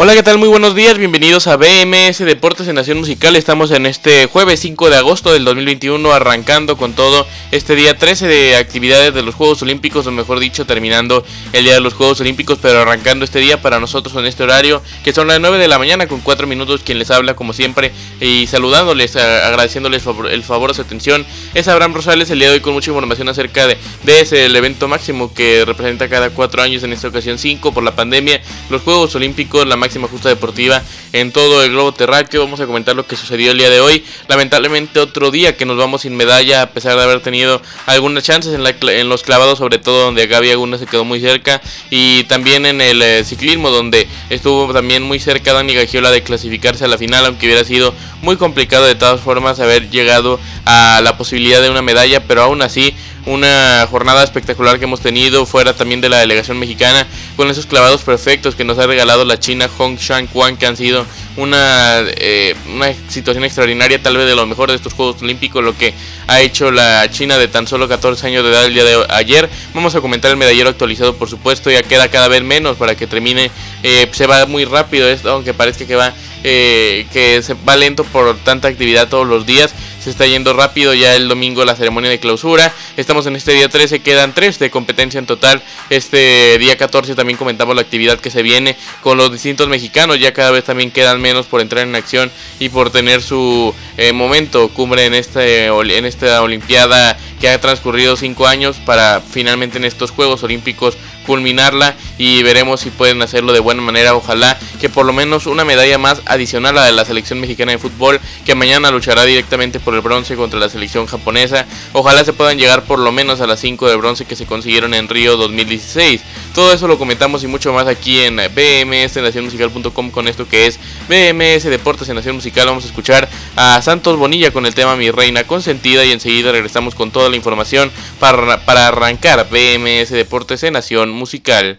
Hola, ¿qué tal? Muy buenos días, bienvenidos a BMS Deportes en Nación Musical. Estamos en este jueves 5 de agosto del 2021, arrancando con todo este día 13 de actividades de los Juegos Olímpicos, o mejor dicho, terminando el día de los Juegos Olímpicos, pero arrancando este día para nosotros en este horario, que son las 9 de la mañana con 4 minutos, quien les habla como siempre y saludándoles, agradeciéndoles el favor de su atención. Es Abraham Rosales el día de hoy con mucha información acerca de, de ese el evento máximo que representa cada 4 años, en esta ocasión 5 por la pandemia, los Juegos Olímpicos, la justa deportiva en todo el globo terráqueo. Vamos a comentar lo que sucedió el día de hoy. Lamentablemente otro día que nos vamos sin medalla a pesar de haber tenido algunas chances en, la, en los clavados, sobre todo donde Gaby Aguna se quedó muy cerca. Y también en el eh, ciclismo donde estuvo también muy cerca Dani Gagiola de clasificarse a la final, aunque hubiera sido muy complicado de todas formas haber llegado a la posibilidad de una medalla, pero aún así una jornada espectacular que hemos tenido fuera también de la delegación mexicana con esos clavados perfectos que nos ha regalado la China Hong Shang Kwan que han sido una, eh, una situación extraordinaria tal vez de lo mejor de estos Juegos Olímpicos lo que ha hecho la China de tan solo 14 años de edad el día de ayer. Vamos a comentar el medallero actualizado por supuesto ya queda cada vez menos para que termine eh, se va muy rápido esto aunque parezca que va eh, que se va lento por tanta actividad todos los días se está yendo rápido ya el domingo la ceremonia de clausura. Estamos en este día 13, quedan 3 de competencia en total. Este día 14 también comentamos la actividad que se viene con los distintos mexicanos. Ya cada vez también quedan menos por entrar en acción y por tener su eh, momento cumbre en, este, en esta Olimpiada que ha transcurrido 5 años para finalmente en estos Juegos Olímpicos culminarla y veremos si pueden hacerlo de buena manera. Ojalá que por lo menos una medalla más adicional a la selección mexicana de fútbol que mañana luchará directamente por el bronce contra la selección japonesa. Ojalá se puedan llegar por lo menos a las 5 de bronce que se consiguieron en Río 2016. Todo eso lo comentamos y mucho más aquí en BMS Nacionmusical.com con esto que es BMS Deportes en Nación Musical. Vamos a escuchar a Santos Bonilla con el tema Mi Reina Consentida y enseguida regresamos con toda la información para, para arrancar BMS Deportes en Nación musical.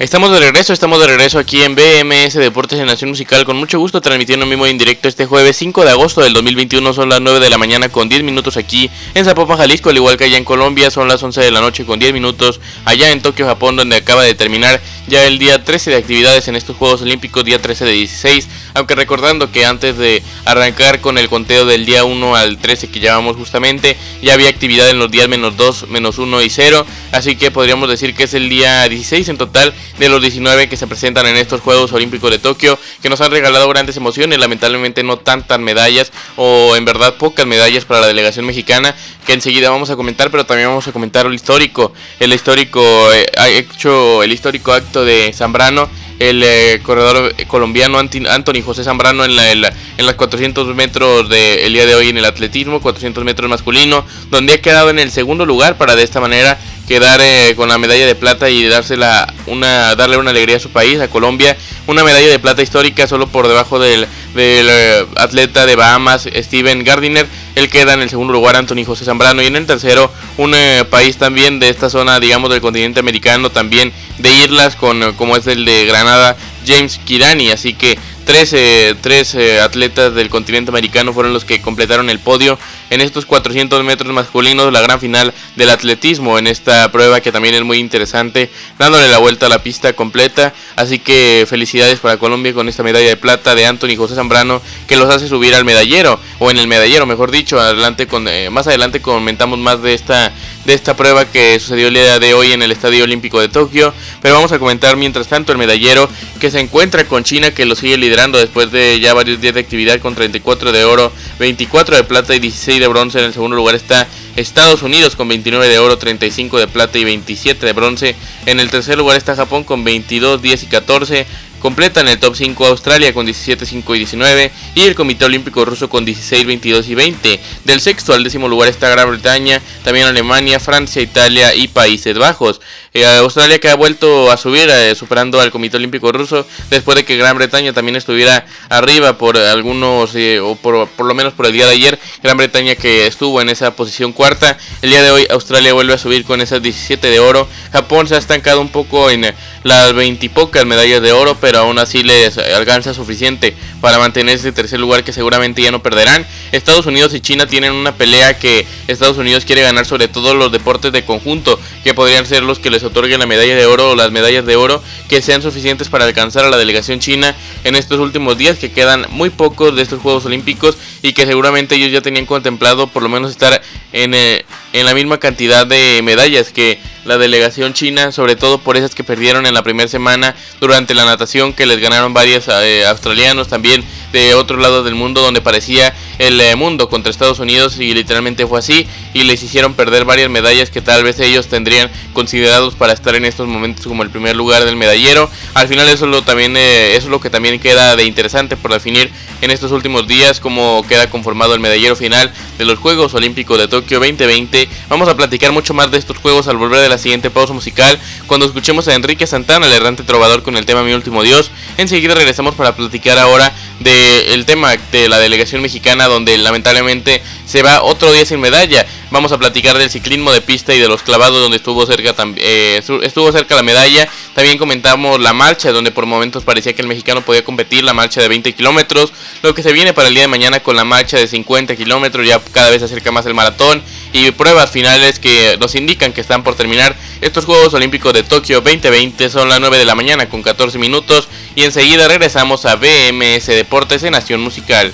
Estamos de regreso, estamos de regreso aquí en BMS Deportes en Nación Musical. Con mucho gusto transmitiendo en vivo en directo este jueves 5 de agosto del 2021 son las 9 de la mañana con 10 minutos aquí en Zapopan, Jalisco, al igual que allá en Colombia. Son las 11 de la noche con 10 minutos allá en Tokio, Japón donde acaba de terminar ya el día 13 de actividades en estos Juegos Olímpicos, día 13 de 16, aunque recordando que antes de arrancar con el conteo del día 1 al 13 que llevamos justamente, ya había actividad en los días menos 2, menos 1 y 0, así que podríamos decir que es el día 16 en total de los 19 que se presentan en estos Juegos Olímpicos de Tokio, que nos han regalado grandes emociones, lamentablemente no tantas medallas o en verdad pocas medallas para la delegación mexicana, que enseguida vamos a comentar, pero también vamos a comentar el histórico, el histórico eh, hecho el histórico acto de Zambrano el eh, corredor colombiano Anthony José Zambrano en, la, en, las 400 metros del día de hoy en el atletismo, 400 metros masculino, donde ha quedado en el segundo lugar para de esta manera quedar eh, con la medalla de plata y dársela una, darle una alegría a su país, a Colombia, una medalla de plata histórica solo por debajo del, del eh, atleta de Bahamas, Steven Gardiner. Él queda en el segundo lugar, Anthony José Zambrano. Y en el tercero, un eh, país también de esta zona, digamos, del continente americano, también de islas, con, eh, como es el de Granada, James Kirani. Así que 13, 13 atletas del continente americano fueron los que completaron el podio en estos 400 metros masculinos, la gran final del atletismo en esta prueba que también es muy interesante, dándole la vuelta a la pista completa. Así que felicidades para Colombia con esta medalla de plata de Anthony José Zambrano que los hace subir al medallero, o en el medallero, mejor dicho. Adelante con, eh, más adelante comentamos más de esta, de esta prueba que sucedió el día de hoy en el Estadio Olímpico de Tokio. Pero vamos a comentar mientras tanto el medallero que se encuentra con China que lo sigue liderando después de ya varios días de actividad con 34 de oro 24 de plata y 16 de bronce. En el segundo lugar está Estados Unidos con 29 de oro, 35 de plata y 27 de bronce. En el tercer lugar está Japón con 22, 10 y 14. Completa en el top 5 Australia con 17, 5 y 19 y el Comité Olímpico Ruso con 16, 22 y 20. Del sexto al décimo lugar está Gran Bretaña, también Alemania, Francia, Italia y Países Bajos. Eh, Australia que ha vuelto a subir eh, superando al Comité Olímpico Ruso después de que Gran Bretaña también estuviera arriba por algunos eh, o por, por lo menos por el día de ayer. Gran Bretaña que estuvo en esa posición cuarta. El día de hoy Australia vuelve a subir con esas 17 de oro. Japón se ha estancado un poco en las 20 y pocas medallas de oro, aún así les alcanza suficiente para mantener ese tercer lugar que seguramente ya no perderán. Estados Unidos y China tienen una pelea que Estados Unidos quiere ganar sobre todo los deportes de conjunto, que podrían ser los que les otorguen la medalla de oro o las medallas de oro que sean suficientes para alcanzar a la delegación china en estos últimos días, que quedan muy pocos de estos Juegos Olímpicos y que seguramente ellos ya tenían contemplado por lo menos estar en, eh, en la misma cantidad de medallas que la delegación china, sobre todo por esas que perdieron en la primera semana durante la natación que les ganaron varios eh, australianos también de otro lado del mundo donde parecía el eh, mundo contra Estados Unidos y literalmente fue así y les hicieron perder varias medallas que tal vez ellos tendrían considerados para estar en estos momentos como el primer lugar del medallero. Al final eso es lo también eh, eso es lo que también queda de interesante por definir en estos últimos días cómo queda conformado el medallero final de los Juegos Olímpicos de Tokio 2020. Vamos a platicar mucho más de estos juegos al volver de la siguiente pausa musical cuando escuchemos a Enrique Santana, el errante trovador con el tema Mi último Dios. Enseguida regresamos para platicar ahora del tema de la delegación mexicana donde lamentablemente se va otro día sin medalla. Vamos a platicar del ciclismo de pista y de los clavados donde estuvo cerca eh, estuvo cerca la medalla. También comentamos la marcha donde por momentos parecía que el mexicano podía competir, la marcha de 20 kilómetros. Lo que se viene para el día de mañana con la marcha de 50 kilómetros, ya cada vez se acerca más el maratón. Y pruebas finales que nos indican que están por terminar estos Juegos Olímpicos de Tokio 2020. Son las 9 de la mañana con 14 minutos. Y enseguida regresamos a BMS Deportes en Nación Musical.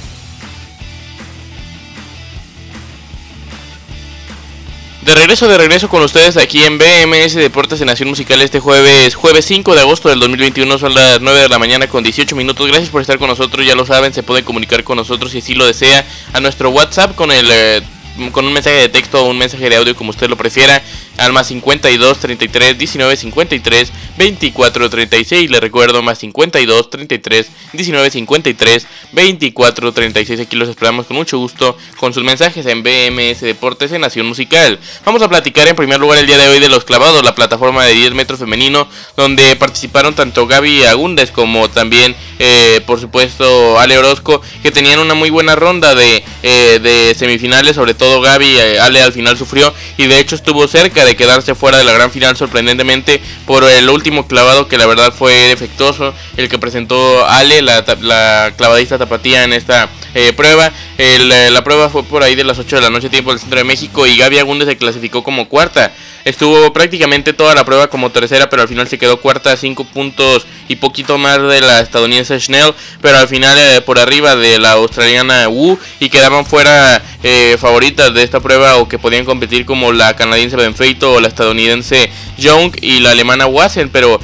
De regreso, de regreso con ustedes aquí en BMS Deportes en Nación Musical este jueves, jueves 5 de agosto del 2021, son las 9 de la mañana con 18 minutos. Gracias por estar con nosotros, ya lo saben, se pueden comunicar con nosotros si así lo desea a nuestro WhatsApp con el eh, con un mensaje de texto o un mensaje de audio como usted lo prefiera al más 52 33 19 53 24 36 le recuerdo más 52 33 19 53 24 36 aquí los esperamos con mucho gusto con sus mensajes en BMS Deportes en Nación Musical. Vamos a platicar en primer lugar el día de hoy de los clavados la plataforma de 10 metros femenino donde participaron tanto Gaby Agundes como también eh, por supuesto Ale Orozco que tenían una muy buena ronda de, eh, de semifinales. Sobre todo Gaby eh, Ale al final sufrió y de hecho estuvo cerca de quedarse fuera de la gran final sorprendentemente por el último clavado que la verdad fue defectuoso, el que presentó Ale, la, la clavadista tapatía en esta eh, prueba. Eh, la prueba fue por ahí de las 8 de la noche tiempo del centro de México y Gaby Agunde se clasificó como cuarta. Estuvo prácticamente toda la prueba como tercera, pero al final se quedó cuarta a 5 puntos y poquito más de la estadounidense Schnell, pero al final eh, por arriba de la australiana Wu y quedaban fuera favoritas de esta prueba o que podían competir como la canadiense Benfeito o la estadounidense Young y la alemana Wassen, pero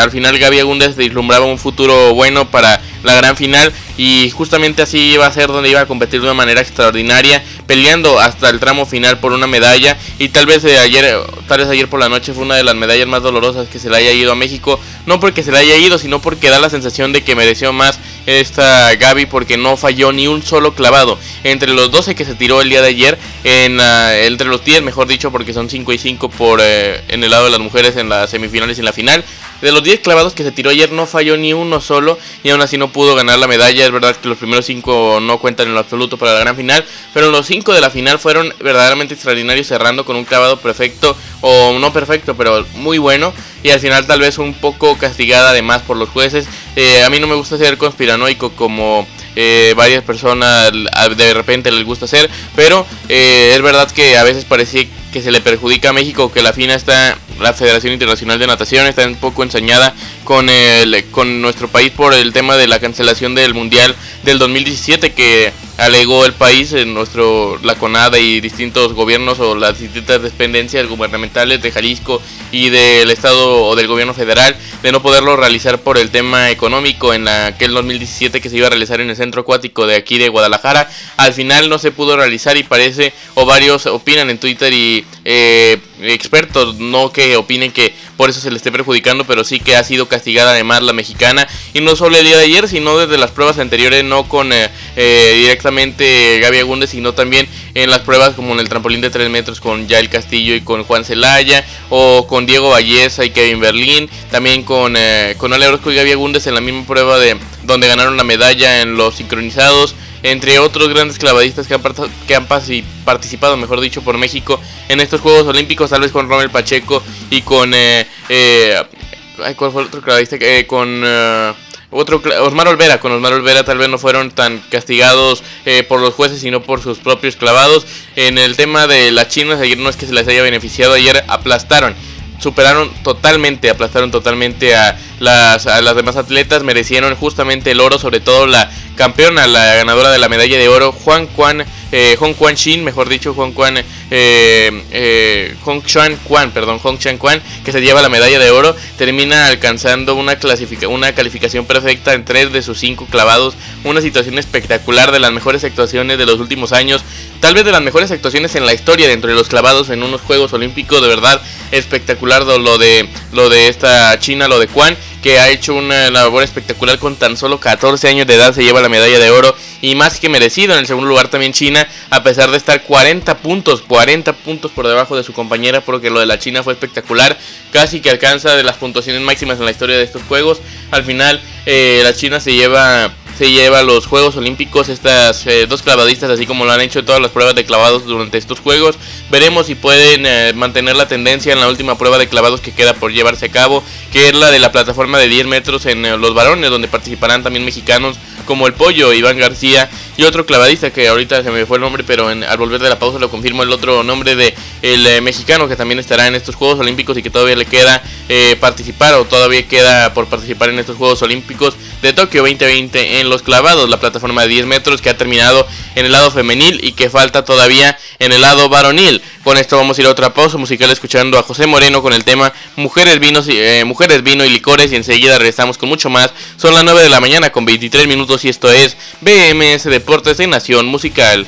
al final Gaby Agundes vislumbraba un futuro bueno para la gran final y justamente así iba a ser donde iba a competir de una manera extraordinaria, peleando hasta el tramo final por una medalla. Y tal vez de ayer, tal vez ayer por la noche fue una de las medallas más dolorosas que se le haya ido a México, no porque se le haya ido, sino porque da la sensación de que mereció más esta Gaby porque no falló ni un solo clavado. Entre los 12 que se tiró el día de ayer en entre los 10 mejor dicho porque son 5 y 5 por eh, en el lado de las mujeres en las semifinales y en la final de los 10 clavados que se tiró ayer no falló ni uno solo y aún así no pudo ganar la medalla. Es verdad que los primeros 5 no cuentan en lo absoluto para la gran final, pero los 5 de la final fueron verdaderamente extraordinarios cerrando con un clavado perfecto o no perfecto, pero muy bueno y al final tal vez un poco castigada además por los jueces. Eh, a mí no me gusta ser conspiranoico como eh, varias personas de repente les gusta hacer, pero eh, es verdad que a veces parecía que se le perjudica a México, que la FINA está, la Federación Internacional de Natación está un poco ensañada con, el, con nuestro país por el tema de la cancelación del Mundial del 2017 que alegó el país, en nuestro, la CONADA y distintos gobiernos o las distintas dependencias gubernamentales de Jalisco y del Estado o del gobierno federal de no poderlo realizar por el tema económico en aquel 2017 que se iba a realizar en el centro acuático de aquí de Guadalajara. Al final no se pudo realizar y parece, o varios opinan en Twitter y eh, expertos, no que opinen que por eso se le esté perjudicando, pero sí que ha sido castigada además la mexicana. Y no solo el día de ayer, sino desde las pruebas anteriores, no con eh, eh, directamente Gaby Agúndez, sino también en las pruebas como en el trampolín de 3 metros con Yael Castillo y con Juan Celaya, o con Diego Valleza y Kevin Berlín, también con, eh, con Ale Orozco y Gaby Agúndez en la misma prueba de donde ganaron la medalla en los sincronizados entre otros grandes clavadistas que han, que han participado, mejor dicho, por México en estos Juegos Olímpicos, tal vez con Romel Pacheco y con... Eh, eh, ¿Cuál fue el otro clavadista? Eh, con... Eh, otro Osmar Olvera, con Osmar Olvera tal vez no fueron tan castigados eh, por los jueces, sino por sus propios clavados. En el tema de las chinas, ayer no es que se les haya beneficiado, ayer aplastaron superaron totalmente, aplastaron totalmente a las, las demás atletas, merecieron justamente el oro, sobre todo la campeona, la ganadora de la medalla de oro, Juan Juan, eh, Hong Quan Shin, mejor dicho, Juan Quan, eh, eh, Hong Chuan Quan, perdón, Hong Chuan Quan, que se lleva la medalla de oro, termina alcanzando una, clasifica una calificación perfecta en tres de sus cinco clavados, una situación espectacular de las mejores actuaciones de los últimos años, tal vez de las mejores actuaciones en la historia dentro de los clavados en unos Juegos Olímpicos, de verdad espectacular lo de, lo de esta China, lo de Quan que ha hecho una labor espectacular con tan solo 14 años de edad, se lleva la medalla de oro y más que merecido. En el segundo lugar también China, a pesar de estar 40 puntos, 40 puntos por debajo de su compañera, porque lo de la China fue espectacular, casi que alcanza de las puntuaciones máximas en la historia de estos juegos. Al final eh, la China se lleva se lleva los Juegos Olímpicos estas eh, dos clavadistas, así como lo han hecho todas las pruebas de clavados durante estos Juegos. Veremos si pueden eh, mantener la tendencia en la última prueba de clavados que queda por llevarse a cabo, que es la de la plataforma de 10 metros en eh, los varones, donde participarán también mexicanos como el Pollo, Iván García y otro clavadista que ahorita se me fue el nombre, pero en, al volver de la pausa lo confirmo el otro nombre de el eh, mexicano que también estará en estos Juegos Olímpicos y que todavía le queda eh, participar o todavía queda por participar en estos Juegos Olímpicos de Tokio 2020 en los clavados, la plataforma de 10 metros que ha terminado en el lado femenil y que falta todavía en el lado varonil. Con esto vamos a ir a otra pausa musical escuchando a José Moreno con el tema Mujeres, Vinos y, eh, Mujeres, Vino y Licores y enseguida regresamos con mucho más. Son las 9 de la mañana con 23 minutos y esto es BMS Deportes de Nación Musical.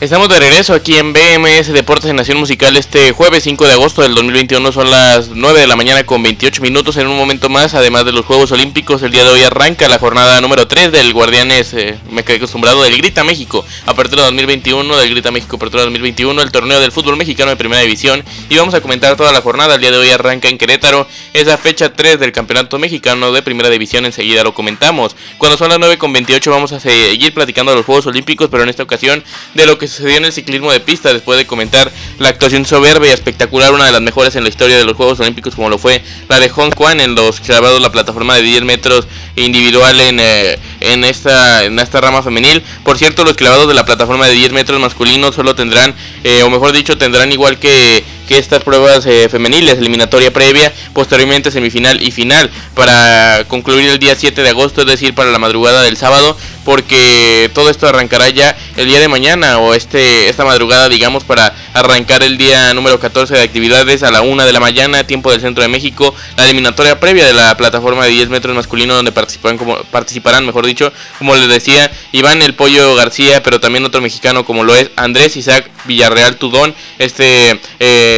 Estamos de regreso aquí en BMS Deportes en Nación Musical este jueves 5 de agosto del 2021. Son las 9 de la mañana con 28 minutos. En un momento más, además de los Juegos Olímpicos, el día de hoy arranca la jornada número 3 del Guardianes, eh, me quedé acostumbrado, del Grita México. Apertura 2021, del Grita México Apertura 2021, el torneo del fútbol mexicano de primera división. Y vamos a comentar toda la jornada. El día de hoy arranca en Querétaro. esa fecha 3 del Campeonato Mexicano de primera división. Enseguida lo comentamos. Cuando son las 9 con 28 vamos a seguir platicando de los Juegos Olímpicos, pero en esta ocasión de lo que sucedió en el ciclismo de pista después de comentar la actuación soberbia y espectacular, una de las mejores en la historia de los Juegos Olímpicos, como lo fue la de Hong Kong en los clavados la plataforma de 10 metros individual en, eh, en, esta, en esta rama femenil. Por cierto, los clavados de la plataforma de 10 metros masculinos solo tendrán, eh, o mejor dicho, tendrán igual que que estas pruebas eh, femeniles, eliminatoria previa, posteriormente semifinal y final, para concluir el día 7 de agosto, es decir, para la madrugada del sábado, porque todo esto arrancará ya el día de mañana o este esta madrugada, digamos, para arrancar el día número 14 de actividades a la 1 de la mañana, tiempo del centro de México, la eliminatoria previa de la plataforma de 10 metros masculino, donde participarán, como, participarán mejor dicho, como les decía, Iván el Pollo García, pero también otro mexicano como lo es Andrés Isaac Villarreal Tudón, este... Eh,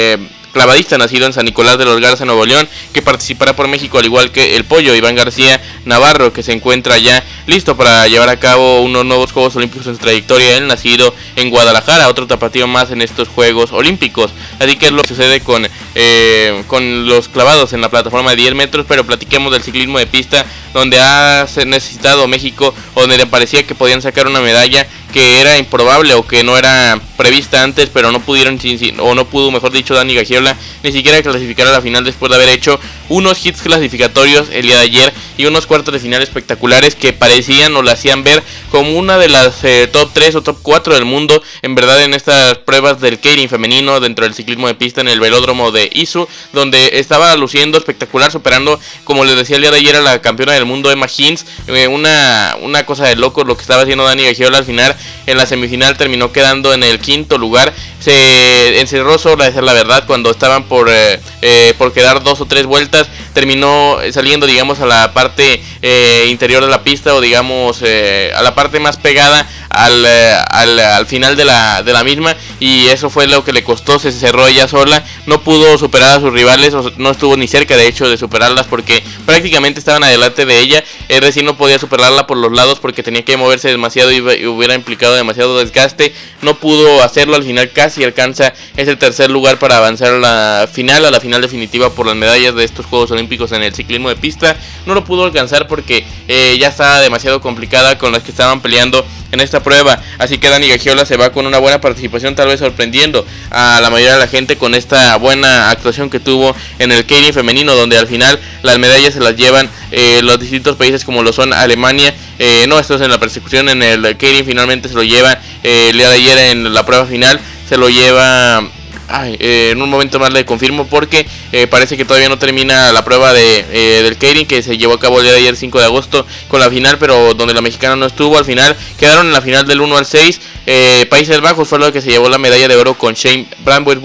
clavadista nacido en San Nicolás de los Garza, Nuevo León, que participará por México al igual que el pollo Iván García Navarro, que se encuentra ya listo para llevar a cabo unos nuevos Juegos Olímpicos en su trayectoria, él nacido en Guadalajara, otro tapatío más en estos Juegos Olímpicos. Así que es lo que sucede con, eh, con los clavados en la plataforma de 10 metros, pero platiquemos del ciclismo de pista, donde ha necesitado México, donde le parecía que podían sacar una medalla que era improbable o que no era prevista antes, pero no pudieron, o no pudo, mejor dicho, Dani Gagiola, ni siquiera clasificar a la final después de haber hecho unos hits clasificatorios el día de ayer y unos cuartos de final espectaculares que parecían o la hacían ver como una de las eh, top 3 o top 4 del mundo, en verdad en estas pruebas del Keirin femenino dentro del ciclismo de pista en el velódromo de Isu, donde estaba luciendo espectacular, superando, como les decía el día de ayer, a la campeona del mundo Emma Hins, eh, una, una cosa de loco lo que estaba haciendo Dani Gagiola al final, en la semifinal terminó quedando en el quinto lugar, se encerró a decir la verdad, cuando estaban por, eh, por quedar dos o tres vueltas, terminó saliendo, digamos, a la parte interior de la pista o digamos a la parte más pegada eh, al, al, final de la, de la misma. Y eso fue lo que le costó, se cerró ella sola, no pudo superar a sus rivales, no estuvo ni cerca de hecho de superarlas porque prácticamente estaban adelante de ella, él recién no podía superarla por los lados porque tenía que moverse demasiado y, hubiera implicado demasiado desgaste, no pudo hacerlo, al final casi alcanza ese tercer lugar para avanzar a la final, a la final definitiva por las medallas de estos Juegos Olímpicos en el ciclismo de pista, no lo pudo alcanzar porque eh, ya estaba demasiado complicada con las que estaban peleando en esta prueba. Así que Dani Gagiola se va con una buena participación, tal vez sorprendiendo a la mayoría de la gente con esta buena actuación que tuvo en el Keirin femenino, donde al final las medallas se las llevan eh, los distintos países como lo son Alemania. Eh, no, esto es en la persecución, en el Keirin finalmente se lo lleva eh, el día de ayer en la prueba final, se lo lleva eh, en un momento más le confirmo porque eh, parece que todavía no termina la prueba de, eh, del Keirin que se llevó a cabo el día de ayer 5 de agosto con la final, pero donde la mexicana no estuvo al final. Quedaron en la final del 1 al 6. Países Bajos fue lo que se llevó la medalla de oro con Shane Bramwell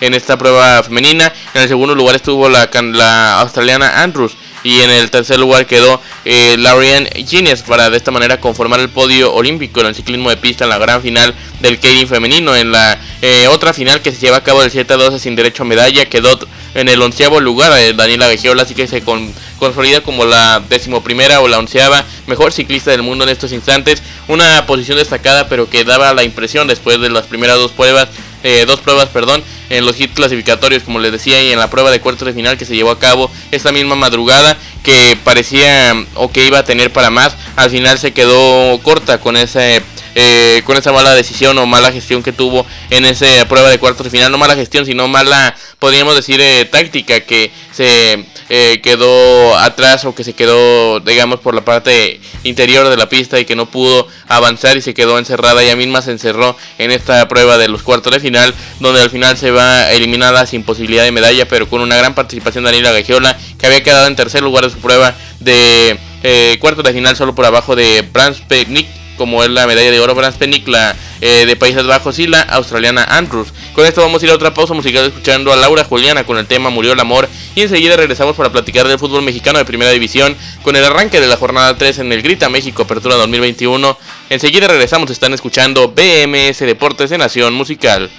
en esta prueba femenina. En el segundo lugar estuvo la, la australiana Andrews y en el tercer lugar quedó eh, Laurian Gines para de esta manera conformar el podio olímpico en el ciclismo de pista en la gran final del Keirin femenino. En la eh, otra final que se lleva a cabo del 7 a 12 sin derecho a medalla quedó en el onceavo lugar eh, Daniela Gagiola, así que se consolida como la decimoprimera o la onceava mejor ciclista del mundo en estos instantes. Una posición destacada pero que daba la impresión después de las primeras dos pruebas eh, dos pruebas, perdón, en los hits clasificatorios, como les decía, y en la prueba de cuartos de final que se llevó a cabo esta misma madrugada, que parecía o que iba a tener para más, al final se quedó corta con ese eh, con esa mala decisión o mala gestión que tuvo en esa prueba de cuartos de final. No mala gestión, sino mala, podríamos decir, eh, táctica que se eh, quedó atrás o que se quedó, digamos, por la parte interior de la pista y que no pudo avanzar y se quedó encerrada. Ella misma se encerró en esta prueba de los cuartos de final, donde al final se va eliminada sin posibilidad de medalla, pero con una gran participación de Daniela Gagiola, que había quedado en tercer lugar de su prueba de cuartos de final solo por abajo de Brans Pegnick como es la medalla de oro Brans Pennick, la eh, de Países Bajos y la australiana Andrews. Con esto vamos a ir a otra pausa musical escuchando a Laura Juliana con el tema Murió el Amor y enseguida regresamos para platicar del fútbol mexicano de primera división con el arranque de la jornada 3 en el Grita México Apertura 2021. Enseguida regresamos, están escuchando BMS Deportes de Nación Musical.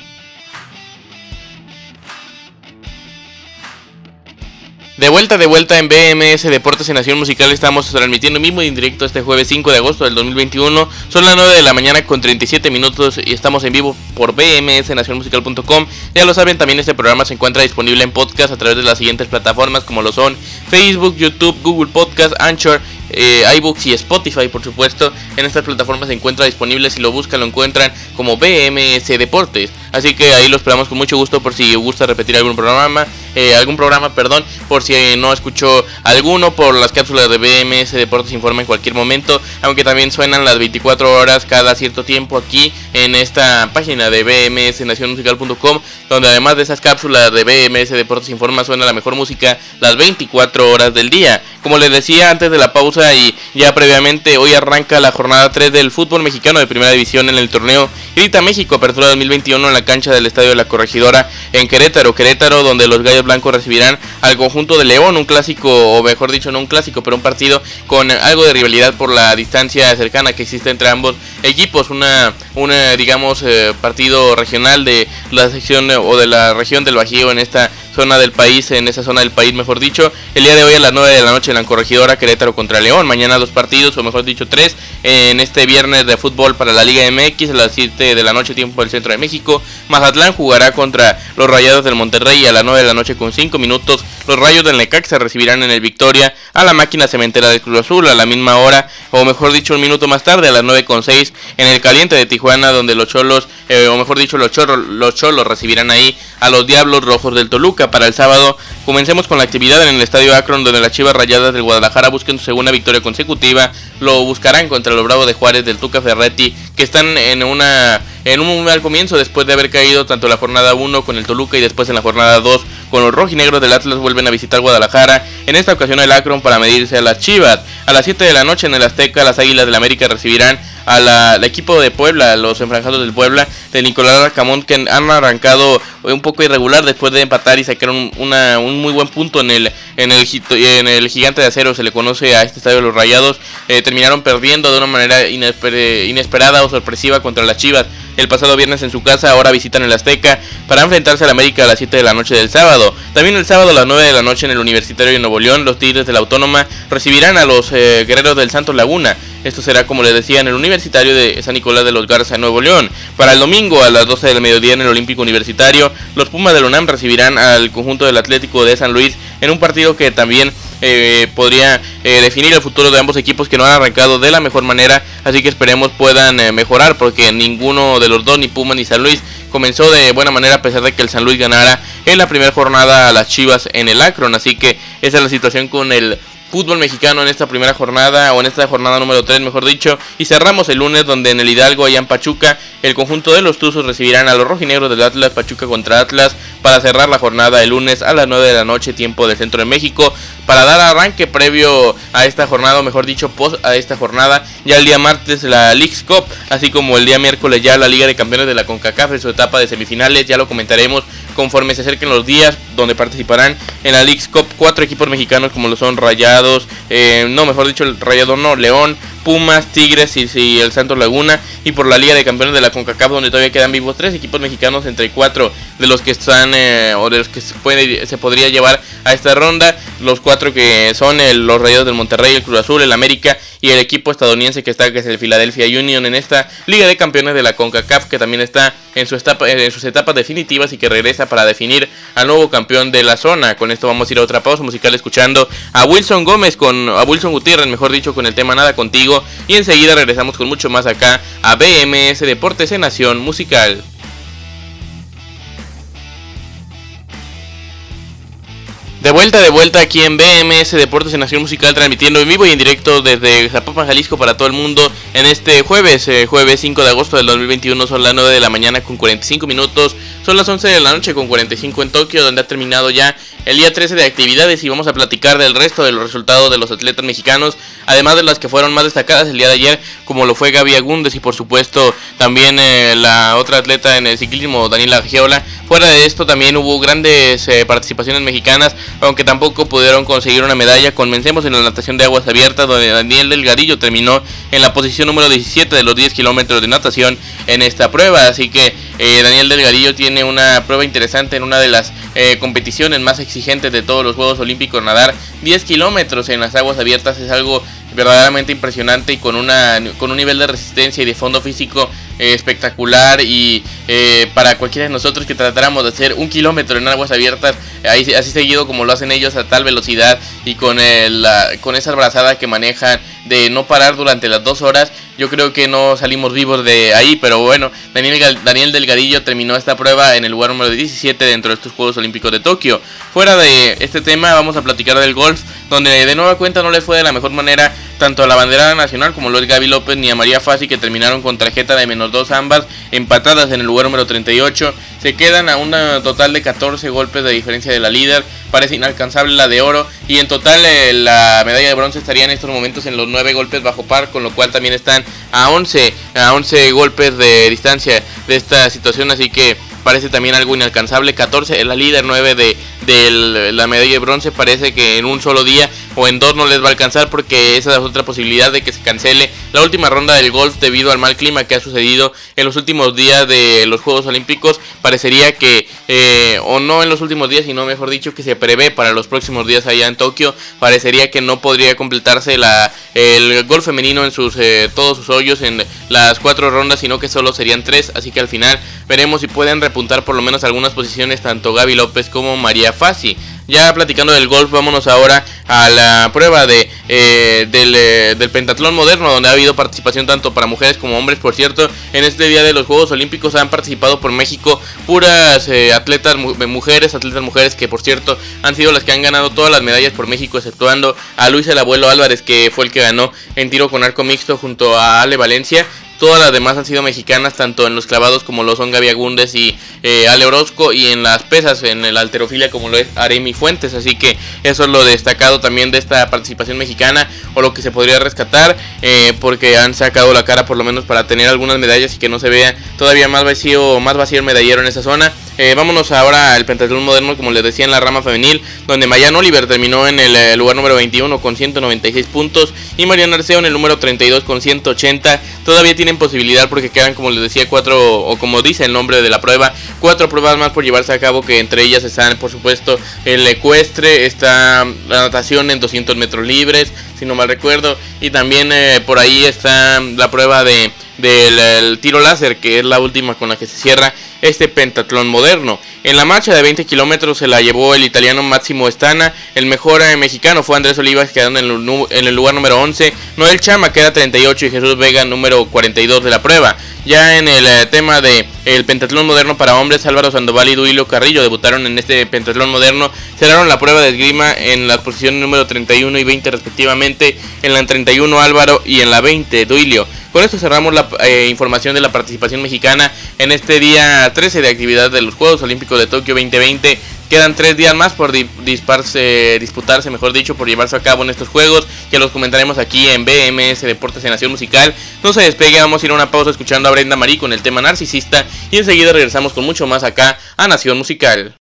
De vuelta, de vuelta en BMS Deportes en Nación Musical estamos transmitiendo mismo en directo este jueves 5 de agosto del 2021. Son las 9 de la mañana con 37 minutos y estamos en vivo por bmsnacionmusical.com. Ya lo saben, también este programa se encuentra disponible en podcast a través de las siguientes plataformas como lo son Facebook, YouTube, Google Podcast, Anchor eh, iBooks y Spotify, por supuesto. En estas plataformas se encuentra disponible. Si lo buscan, lo encuentran como BMS Deportes. Así que ahí lo esperamos con mucho gusto por si gusta repetir algún programa, eh, algún programa, perdón, por si no escuchó alguno, por las cápsulas de BMS Deportes Informa en cualquier momento, aunque también suenan las 24 horas cada cierto tiempo aquí en esta página de bmsnacionmusical.com, donde además de esas cápsulas de BMS Deportes Informa suena la mejor música las 24 horas del día. Como les decía antes de la pausa y ya previamente, hoy arranca la jornada 3 del fútbol mexicano de primera división en el torneo Grita México, apertura 2021 en la cancha del Estadio de la Corregidora en Querétaro, Querétaro, donde los Gallos Blancos recibirán al conjunto de León, un clásico, o mejor dicho, no un clásico, pero un partido con algo de rivalidad por la distancia cercana que existe entre ambos equipos, una, una digamos, eh, partido regional de la sección o de la región del Bajío en esta zona del país, en esa zona del país, mejor dicho. El día de hoy a las 9 de la noche en la corregidora Querétaro contra León. Mañana dos partidos, o mejor dicho tres, en este viernes de fútbol para la Liga MX a las 7 de la noche, tiempo del centro de México. Mazatlán jugará contra los Rayados del Monterrey a las 9 de la noche con 5 minutos. Los Rayos del Necaxa recibirán en el Victoria a la máquina cementera de Cruz Azul a la misma hora, o mejor dicho, un minuto más tarde, a las 9 con 6 en el Caliente de Tijuana, donde los Cholos, eh, o mejor dicho, los Cholos, los Cholos recibirán ahí a los Diablos Rojos del Toluca para el sábado. Comencemos con la actividad en el Estadio Akron, donde las Chivas Rayadas del Guadalajara buscan su segunda victoria consecutiva. Lo buscarán contra los Bravos de Juárez del Tuca Ferretti, que están en una en un mal comienzo después de haber caído tanto la jornada 1 con el Toluca y después en la jornada 2 con los rojinegros del Atlas vuelven a visitar Guadalajara. En esta ocasión el Akron para medirse a las Chivas. A las 7 de la noche en el Azteca las Águilas del la América recibirán al equipo de Puebla, los enfranjados del Puebla, de Nicolás Racamón, que han arrancado un poco irregular después de empatar y sacaron un muy buen punto en el, en el, gigante de acero, se le conoce a este estadio de los Rayados, eh, terminaron perdiendo de una manera inesperada o sorpresiva contra las Chivas el pasado viernes en su casa, ahora visitan el Azteca para enfrentarse al América a las 7 de la noche del sábado. También el sábado a las 9 de la noche en el Universitario de Nuevo León, los Tigres de la Autónoma recibirán a los eh, Guerreros del Santos Laguna. Esto será, como les decía, en el Universitario de San Nicolás de los Garza, Nuevo León. Para el domingo a las 12 del mediodía en el Olímpico Universitario, los Pumas de UNAM recibirán al conjunto del Atlético de San Luis en un partido que también eh, podría eh, definir el futuro de ambos equipos que no han arrancado de la mejor manera. Así que esperemos puedan eh, mejorar porque ninguno de los dos, ni Pumas ni San Luis, comenzó de buena manera a pesar de que el San Luis ganara en la primera jornada a las Chivas en el Akron. Así que esa es la situación con el fútbol mexicano en esta primera jornada o en esta jornada número 3 mejor dicho y cerramos el lunes donde en el Hidalgo allá en Pachuca el conjunto de los Tuzos recibirán a los rojinegros del Atlas Pachuca contra Atlas para cerrar la jornada el lunes a las 9 de la noche tiempo del centro de México para dar arranque previo a esta jornada o mejor dicho post a esta jornada ya el día martes la Leagues Cup así como el día miércoles ya la Liga de Campeones de la CONCACAF en su etapa de semifinales ya lo comentaremos conforme se acerquen los días donde participarán en la Leagues Cup cuatro equipos mexicanos como lo son Rayados, eh, no, mejor dicho, Rayado no, León, Pumas, Tigres y, el Santos Laguna. Y por la Liga de Campeones de la CONCACAF, donde todavía quedan vivos tres equipos mexicanos entre cuatro de los que están eh, o de los que se, puede, se podría llevar a esta ronda. Los cuatro que son los Rayados del Monterrey, el Cruz Azul, el América y el equipo estadounidense que está, que es el Philadelphia Union en esta Liga de Campeones de la CONCACAF, que también está en, su etapa, en sus etapas definitivas y que regresa para definir al nuevo campeón de la zona. Con esto vamos a ir a otra pausa musical escuchando a Wilson Gómez, con a Wilson Gutiérrez, mejor dicho, con el tema Nada Contigo. Y enseguida regresamos con mucho más acá a BMS Deportes en Nación Musical. De vuelta, de vuelta aquí en BMS Deportes en Nación Musical, transmitiendo en vivo y en directo desde Zapopan, Jalisco para todo el mundo en este jueves, eh, jueves 5 de agosto del 2021, son las 9 de la mañana con 45 minutos, son las 11 de la noche con 45 en Tokio, donde ha terminado ya el día 13 de actividades y vamos a platicar del resto de los resultados de los atletas mexicanos, además de las que fueron más destacadas el día de ayer, como lo fue Gaby Agúndez y por supuesto también eh, la otra atleta en el ciclismo, Daniela Giola. Fuera de esto también hubo grandes eh, participaciones mexicanas, aunque tampoco pudieron conseguir una medalla. Comencemos en la natación de aguas abiertas, donde Daniel Delgadillo terminó en la posición número 17 de los 10 kilómetros de natación en esta prueba. Así que eh, Daniel Delgadillo tiene una prueba interesante en una de las eh, competiciones más exigentes de todos los Juegos Olímpicos. Nadar 10 kilómetros en las aguas abiertas es algo verdaderamente impresionante y con, una, con un nivel de resistencia y de fondo físico eh, espectacular y eh, para cualquiera de nosotros que tratáramos de hacer un kilómetro en aguas abiertas ahí, así seguido como lo hacen ellos a tal velocidad y con, el, con esa abrazada que manejan de no parar durante las dos horas yo creo que no salimos vivos de ahí pero bueno Daniel, Daniel Delgadillo terminó esta prueba en el lugar número 17 dentro de estos Juegos Olímpicos de Tokio. Fuera de este tema vamos a platicar del golf donde de nueva cuenta no le fue de la mejor manera tanto a la bandera nacional como lo es Gaby López ni a María Fassi que terminaron con tarjeta de menos dos ambas empatadas en el lugar número 38 se quedan a un total de 14 golpes de diferencia de la líder parece inalcanzable la de oro y en total eh, la medalla de bronce estaría en estos momentos en los 9 golpes bajo par con lo cual también están a 11 a 11 golpes de distancia de esta situación así que parece también algo inalcanzable. 14 es la líder, 9 de, de la medalla de bronce. Parece que en un solo día o en dos no les va a alcanzar porque esa es otra posibilidad de que se cancele la última ronda del golf debido al mal clima que ha sucedido en los últimos días de los Juegos Olímpicos. Parecería que, eh, o no en los últimos días, sino mejor dicho, que se prevé para los próximos días allá en Tokio. Parecería que no podría completarse la, el golf femenino en sus, eh, todos sus hoyos en las cuatro rondas, sino que solo serían tres. Así que al final veremos si pueden repuntar por lo menos algunas posiciones tanto Gaby López como María Fassi. Ya platicando del golf, vámonos ahora a la prueba de eh, del, del, pentatlón moderno, donde ha habido participación tanto para mujeres como hombres. Por cierto, en este día de los Juegos Olímpicos han participado por México puras eh, atletas mujeres, atletas mujeres que por cierto han sido las que han ganado todas las medallas por México, exceptuando a Luis el Abuelo Álvarez, que fue el que ganó en tiro con arco mixto junto a Ale Valencia. Todas las demás han sido mexicanas, tanto en los clavados como lo son Gaby Agúndez y eh, Ale Orozco, y en las pesas, en la alterofilia como lo es Aremi Fuentes. Así que eso es lo destacado también de esta participación mexicana, o lo que se podría rescatar, eh, porque han sacado la cara por lo menos para tener algunas medallas y que no se vea todavía más vacío, más vacío el medallero en esa zona. Eh, vámonos ahora al pentatlón moderno, como les decía, en la rama femenil, donde Mayan Oliver terminó en el eh, lugar número 21 con 196 puntos y Mariana Arceo en el número 32 con 180. Todavía tienen posibilidad porque quedan, como les decía, cuatro, o como dice el nombre de la prueba, cuatro pruebas más por llevarse a cabo, que entre ellas están, por supuesto, el ecuestre, está la natación en 200 metros libres, si no mal recuerdo, y también eh, por ahí está la prueba de del tiro láser, que es la última con la que se cierra este pentatlón moderno. En la marcha de 20 kilómetros se la llevó el italiano Máximo Estana, el mejor eh, mexicano fue Andrés Olivas quedando en el, lugar número 11, Noel Chama queda 38 y Jesús Vega número 42 de la prueba. Ya en el eh, tema de el pentatlón moderno para hombres, Álvaro Sandoval y Duilio Carrillo debutaron en este pentatlón moderno, cerraron la prueba de esgrima en la posición número 31 y 20 respectivamente, en la 31 Álvaro y en la 20 Duilio. Con esto cerramos la eh, información de la participación mexicana en este día 13 de actividad de los Juegos Olímpicos de Tokio 2020. Quedan tres días más por disparse, disputarse, mejor dicho, por llevarse a cabo en estos juegos, que los comentaremos aquí en BMS Deportes en Nación Musical. No se despegue, vamos a ir a una pausa escuchando a Brenda Marí con el tema narcisista y enseguida regresamos con mucho más acá a Nación Musical.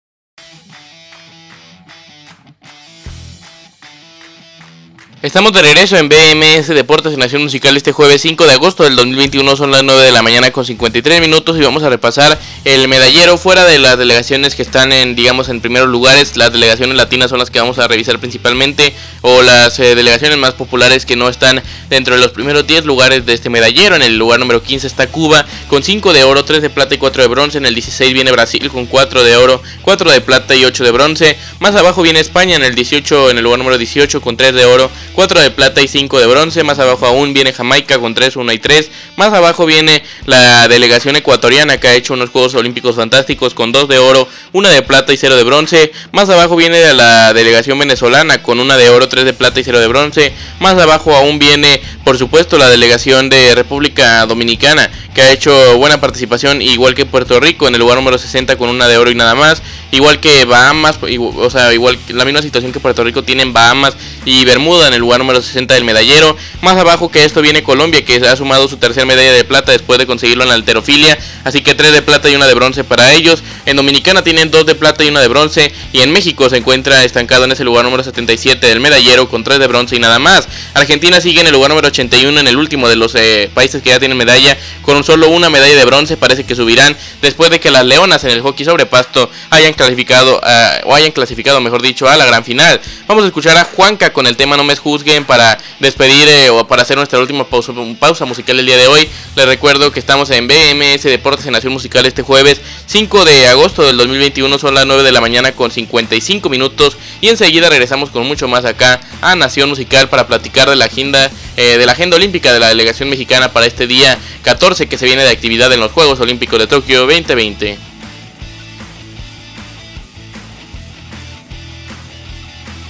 Estamos de regreso en BMS Deportes en Nación Musical este jueves 5 de agosto del 2021, son las 9 de la mañana con 53 minutos y vamos a repasar el medallero fuera de las delegaciones que están en, digamos, en primeros lugares. Las delegaciones latinas son las que vamos a revisar principalmente o las eh, delegaciones más populares que no están dentro de los primeros 10 lugares de este medallero. En el lugar número 15 está Cuba con 5 de oro, 3 de plata y 4 de bronce. En el 16 viene Brasil con 4 de oro, 4 de plata y 8 de bronce. Más abajo viene España en el 18, en el lugar número 18 con 3 de oro, 4 de plata y 5 de bronce. Más abajo aún viene Jamaica con 3, 1 y 3. Más abajo viene la delegación ecuatoriana que ha hecho unos Juegos Olímpicos fantásticos con 2 de oro, 1 de plata y 0 de bronce. Más abajo viene la delegación venezolana con 1 de oro, 3 de plata y 0 de bronce. Más abajo aún viene, por supuesto, la delegación de República Dominicana que ha hecho buena participación, igual que Puerto Rico en el lugar número 60 con una de oro y nada más. Igual que Bahamas, o sea, igual la misma situación que Puerto Rico tienen Bahamas y Bermuda en el lugar número 60 del medallero. Más abajo que esto viene Colombia, que ha sumado su tercera medalla de plata después de conseguirlo en la alterofilia. Así que tres de plata y una de bronce para ellos. En Dominicana tienen dos de plata y una de bronce. Y en México se encuentra estancado en ese lugar número 77 del medallero con tres de bronce y nada más. Argentina sigue en el lugar número 81 en el último de los eh, países que ya tienen medalla con solo una medalla de bronce. Parece que subirán después de que las leonas en el hockey sobre pasto hayan clasificado, uh, o hayan clasificado, mejor dicho, a la gran final. Vamos a escuchar a Juanca con el tema No me juzguen para despedir eh, o para hacer nuestra última pausa, pausa musical el día de hoy. Les recuerdo que estamos en BMS Deportes en Nación Musical este jueves 5 de agosto del 2021. Son las 9 de la mañana con 55 minutos. Y enseguida regresamos con mucho más acá a Nación Musical para platicar de la agenda, eh, de la agenda olímpica de la delegación mexicana para este día 14 que se viene de actividad en los Juegos Olímpicos de Tokio 2020.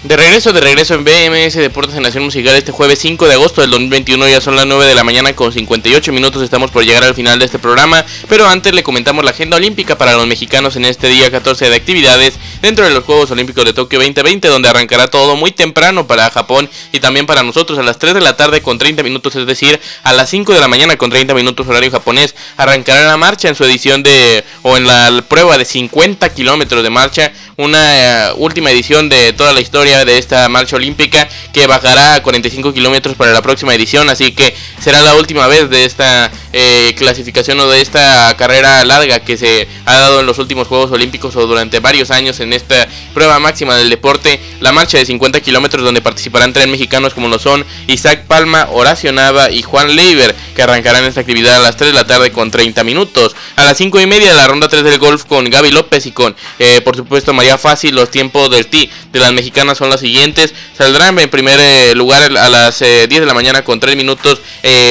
De regreso, de regreso en BMS Deportes en Nación Musical este jueves 5 de agosto del 2021, ya son las 9 de la mañana con 58 minutos, estamos por llegar al final de este programa, pero antes le comentamos la agenda olímpica para los mexicanos en este día 14 de actividades dentro de los Juegos Olímpicos de Tokio 2020, donde arrancará todo muy temprano para Japón y también para nosotros a las 3 de la tarde con 30 minutos, es decir, a las 5 de la mañana con 30 minutos horario japonés, arrancará la marcha en su edición de, o en la prueba de 50 kilómetros de marcha, una eh, última edición de toda la historia de esta marcha olímpica que bajará a 45 kilómetros para la próxima edición, así que será la última vez de esta eh, clasificación o de esta carrera larga que se ha dado en los últimos Juegos Olímpicos o durante varios años en esta prueba máxima del deporte, la marcha de 50 kilómetros donde participarán tres mexicanos como lo son Isaac Palma, Horacio Nava y Juan Leiber, que arrancarán esta actividad a las 3 de la tarde con 30 minutos. A las 5 y media la ronda 3 del golf con Gaby López y con, eh, por supuesto, María Fácil, los tiempos del T de las mexicanas son los siguientes. Saldrán en primer eh, lugar a las 10 de la mañana con 3 minutos,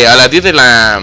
a las 10 de la,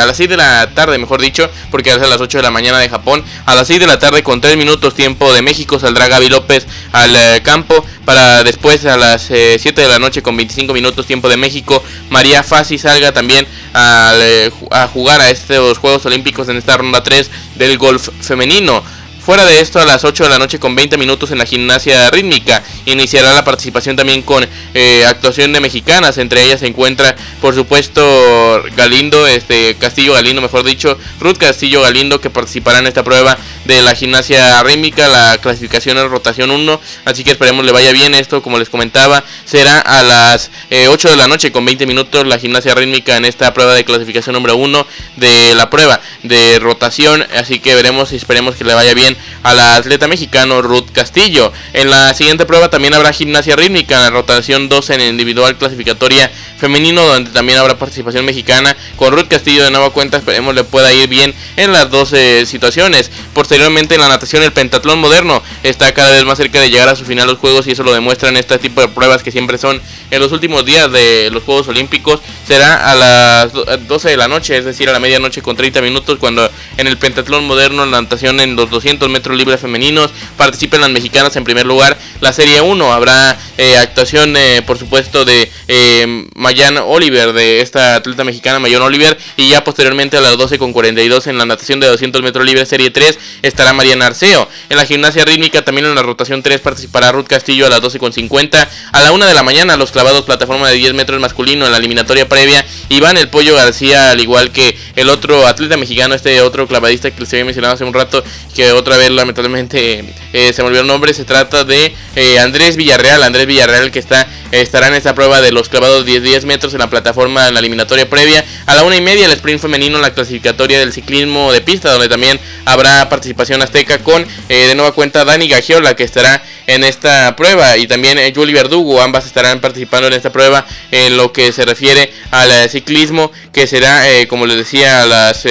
a las 6 de la tarde, mejor dicho, porque es a las 8 de la mañana de Japón. A las 6 de la tarde con 3 minutos tiempo de México saldrá Gaby López al eh, campo para después a las 7 eh, de la noche con 25 minutos tiempo de México. María Fassi salga también eh, a jugar a estos Juegos Olímpicos en esta ronda 3 del golf femenino. Fuera de esto, a las 8 de la noche con 20 minutos en la gimnasia rítmica, iniciará la participación también con eh, actuación de mexicanas. Entre ellas se encuentra, por supuesto, Galindo, este Castillo Galindo, mejor dicho, Ruth Castillo Galindo, que participará en esta prueba de la gimnasia rítmica. La clasificación es rotación 1, así que esperemos le vaya bien. Esto, como les comentaba, será a las 8 eh, de la noche con 20 minutos la gimnasia rítmica en esta prueba de clasificación número 1 de la prueba de rotación. Así que veremos y esperemos que le vaya bien a la atleta mexicano Ruth Castillo. En la siguiente prueba también habrá gimnasia rítmica en la rotación 2 en individual clasificatoria femenino, donde también habrá participación mexicana con Ruth Castillo de nueva cuenta. Esperemos le pueda ir bien en las dos situaciones. Posteriormente en la natación, el pentatlón moderno está cada vez más cerca de llegar a su final los juegos y eso lo demuestran este tipo de pruebas que siempre son en los últimos días de los Juegos Olímpicos. Será a las 12 de la noche, es decir, a la medianoche con 30 minutos, cuando en el pentatlón moderno, la natación en los 200 metros libres femeninos, participen las mexicanas en primer lugar. La Serie 1 habrá eh, actuación, eh, por supuesto, de eh, Mayan Oliver, de esta atleta mexicana Mayan Oliver, y ya posteriormente a las 12 con 42 en la natación de 200 metros libres Serie 3 estará Mariana Arceo. En la gimnasia rítmica, también en la rotación 3 participará Ruth Castillo a las 12 con 50. A la 1 de la mañana, los clavados plataforma de 10 metros masculino en la eliminatoria previa, Iván el Pollo García, al igual que el otro atleta mexicano, este otro clavadista que les había mencionado hace un rato, que otra vez lamentablemente eh, se me olvidó el nombre, se trata de eh, Andrés Villarreal, Andrés Villarreal que está estará en esta prueba de los clavados 10, 10 metros en la plataforma en la eliminatoria previa. A la una y media el sprint femenino en la clasificatoria del ciclismo de pista, donde también habrá participación azteca con eh, de nueva cuenta Dani Gagiola, que estará en esta prueba, y también Julie Verdugo, ambas estarán participando en esta prueba en lo que se refiere al ciclismo, que será, como les decía, las...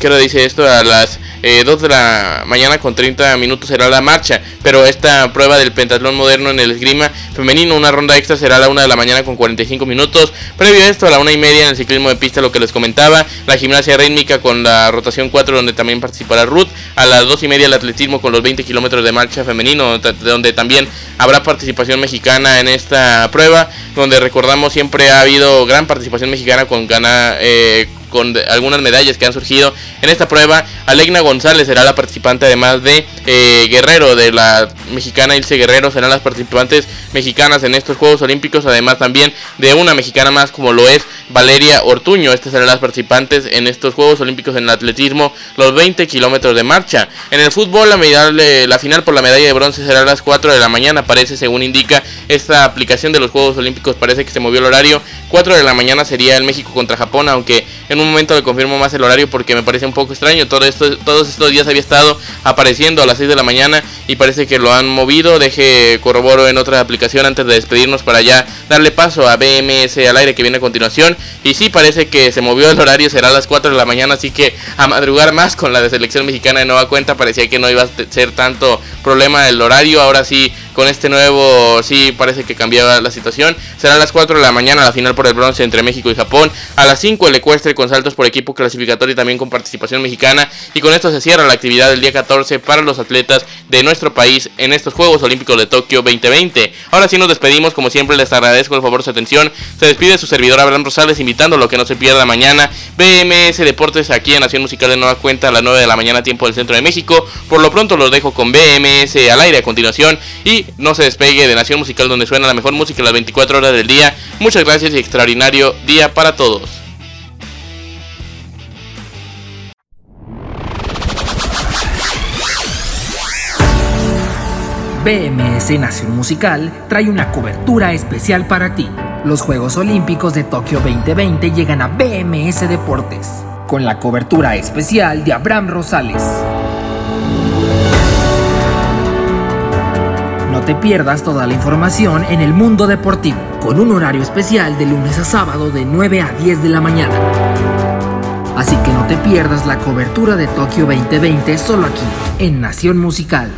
¿Qué lo dice esto? A las 2 eh, de la mañana con 30 minutos será la marcha. Pero esta prueba del pentatlón moderno en el esgrima femenino, una ronda extra será a la 1 de la mañana con 45 minutos. Previo a esto, a la 1 y media en el ciclismo de pista, lo que les comentaba. La gimnasia rítmica con la rotación 4, donde también participará Ruth. A las 2 y media el atletismo con los 20 kilómetros de marcha femenino, donde también habrá participación mexicana en esta prueba. Donde recordamos siempre ha habido gran participación mexicana con ganar. Eh, con algunas medallas que han surgido en esta prueba. Alegna González será la participante además de eh, Guerrero, de la mexicana Ilse Guerrero, serán las participantes mexicanas en estos Juegos Olímpicos, además también de una mexicana más como lo es Valeria Ortuño. Estas serán las participantes en estos Juegos Olímpicos en el atletismo, los 20 kilómetros de marcha. En el fútbol, la, la final por la medalla de bronce será a las 4 de la mañana, parece, según indica esta aplicación de los Juegos Olímpicos, parece que se movió el horario. 4 de la mañana sería el México contra Japón, aunque en un momento le confirmo más el horario porque me parece un poco extraño. Todo esto, todos estos días había estado apareciendo a las 6 de la mañana y parece que lo han movido. Deje corroboro en otra aplicación antes de despedirnos para ya darle paso a BMS al aire que viene a continuación. Y sí, parece que se movió el horario, será a las 4 de la mañana, así que a madrugar más con la de selección mexicana de nueva cuenta. Parecía que no iba a ser tanto problema el horario. Ahora sí con este nuevo, sí, parece que cambiaba la situación. Será a las 4 de la mañana la final por el bronce entre México y Japón. A las 5 el ecuestre con saltos por equipo clasificatorio y también con participación mexicana. Y con esto se cierra la actividad del día 14 para los atletas de nuestro país en estos Juegos Olímpicos de Tokio 2020. Ahora sí nos despedimos, como siempre les agradezco el favor su atención. Se despide su servidor Abraham Rosales, invitándolo a que no se pierda mañana BMS Deportes aquí en Nación Musical de Nueva Cuenta a las 9 de la mañana tiempo del Centro de México. Por lo pronto los dejo con BMS al aire a continuación no se despegue de Nación Musical donde suena la mejor música las 24 horas del día. Muchas gracias y extraordinario día para todos. BMS Nación Musical trae una cobertura especial para ti Los Juegos Olímpicos de Tokio 2020 llegan a BMS Deportes, con la cobertura especial de Abraham Rosales. No te pierdas toda la información en el mundo deportivo, con un horario especial de lunes a sábado de 9 a 10 de la mañana. Así que no te pierdas la cobertura de Tokio 2020 solo aquí, en Nación Musical.